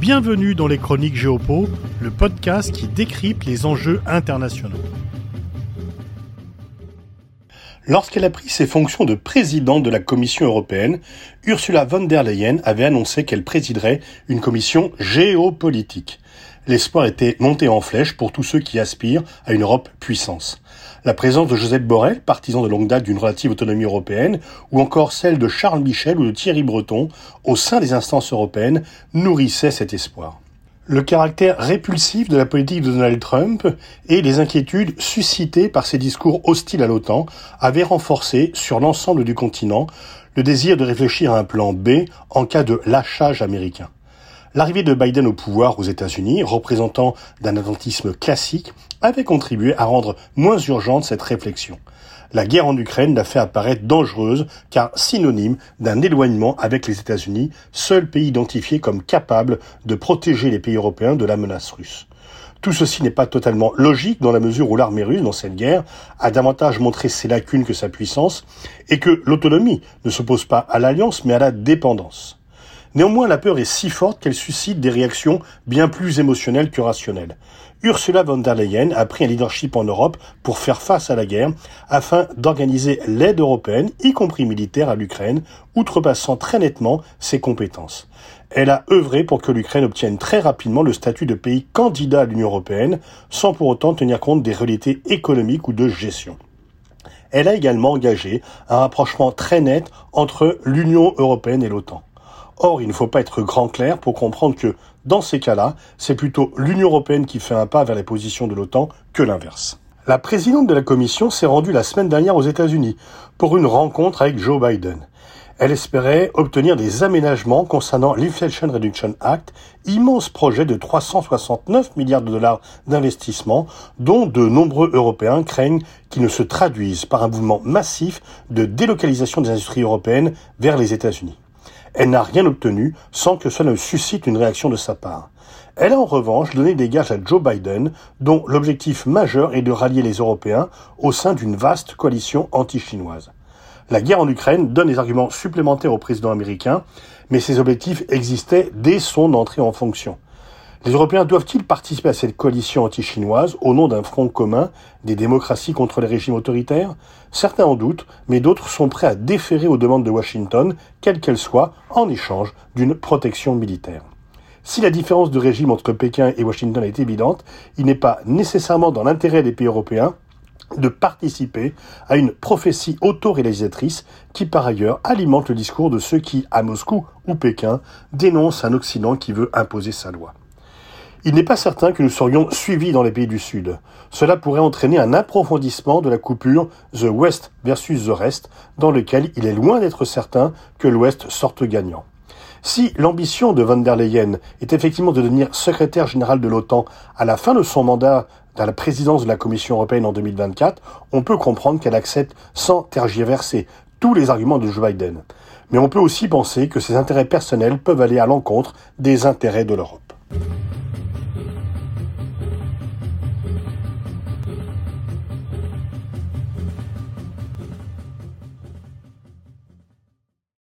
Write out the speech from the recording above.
Bienvenue dans les Chroniques Géopo, le podcast qui décrypte les enjeux internationaux. Lorsqu'elle a pris ses fonctions de présidente de la Commission européenne, Ursula von der Leyen avait annoncé qu'elle présiderait une commission géopolitique. L'espoir était monté en flèche pour tous ceux qui aspirent à une Europe puissance. La présence de Joseph Borrell, partisan de longue date d'une relative autonomie européenne, ou encore celle de Charles Michel ou de Thierry Breton au sein des instances européennes nourrissait cet espoir. Le caractère répulsif de la politique de Donald Trump et les inquiétudes suscitées par ses discours hostiles à l'OTAN avaient renforcé sur l'ensemble du continent le désir de réfléchir à un plan B en cas de lâchage américain. L'arrivée de Biden au pouvoir aux États-Unis, représentant d'un atlantisme classique, avait contribué à rendre moins urgente cette réflexion. La guerre en Ukraine l'a fait apparaître dangereuse car synonyme d'un éloignement avec les États-Unis, seul pays identifié comme capable de protéger les pays européens de la menace russe. Tout ceci n'est pas totalement logique dans la mesure où l'armée russe, dans cette guerre, a davantage montré ses lacunes que sa puissance, et que l'autonomie ne s'oppose pas à l'alliance mais à la dépendance. Néanmoins, la peur est si forte qu'elle suscite des réactions bien plus émotionnelles que rationnelles. Ursula von der Leyen a pris un leadership en Europe pour faire face à la guerre afin d'organiser l'aide européenne, y compris militaire, à l'Ukraine, outrepassant très nettement ses compétences. Elle a œuvré pour que l'Ukraine obtienne très rapidement le statut de pays candidat à l'Union européenne, sans pour autant tenir compte des réalités économiques ou de gestion. Elle a également engagé un rapprochement très net entre l'Union européenne et l'OTAN. Or, il ne faut pas être grand clair pour comprendre que, dans ces cas-là, c'est plutôt l'Union européenne qui fait un pas vers les positions de l'OTAN que l'inverse. La présidente de la Commission s'est rendue la semaine dernière aux États-Unis pour une rencontre avec Joe Biden. Elle espérait obtenir des aménagements concernant l'Inflation Reduction Act, immense projet de 369 milliards de dollars d'investissement dont de nombreux Européens craignent qu'il ne se traduise par un mouvement massif de délocalisation des industries européennes vers les États-Unis. Elle n'a rien obtenu sans que cela ne suscite une réaction de sa part. Elle a en revanche donné des gages à Joe Biden, dont l'objectif majeur est de rallier les Européens au sein d'une vaste coalition anti-chinoise. La guerre en Ukraine donne des arguments supplémentaires au président américain, mais ces objectifs existaient dès son entrée en fonction. Les Européens doivent-ils participer à cette coalition anti-chinoise au nom d'un front commun des démocraties contre les régimes autoritaires? Certains en doutent, mais d'autres sont prêts à déférer aux demandes de Washington, quelles qu'elles soient, en échange d'une protection militaire. Si la différence de régime entre Pékin et Washington est évidente, il n'est pas nécessairement dans l'intérêt des pays européens de participer à une prophétie autoréalisatrice qui par ailleurs alimente le discours de ceux qui, à Moscou ou Pékin, dénoncent un Occident qui veut imposer sa loi. Il n'est pas certain que nous serions suivis dans les pays du Sud. Cela pourrait entraîner un approfondissement de la coupure The West versus the Rest, dans lequel il est loin d'être certain que l'Ouest sorte gagnant. Si l'ambition de von der Leyen est effectivement de devenir secrétaire général de l'OTAN à la fin de son mandat à la présidence de la Commission européenne en 2024, on peut comprendre qu'elle accepte sans tergiverser tous les arguments de Joe Biden. Mais on peut aussi penser que ses intérêts personnels peuvent aller à l'encontre des intérêts de l'Europe.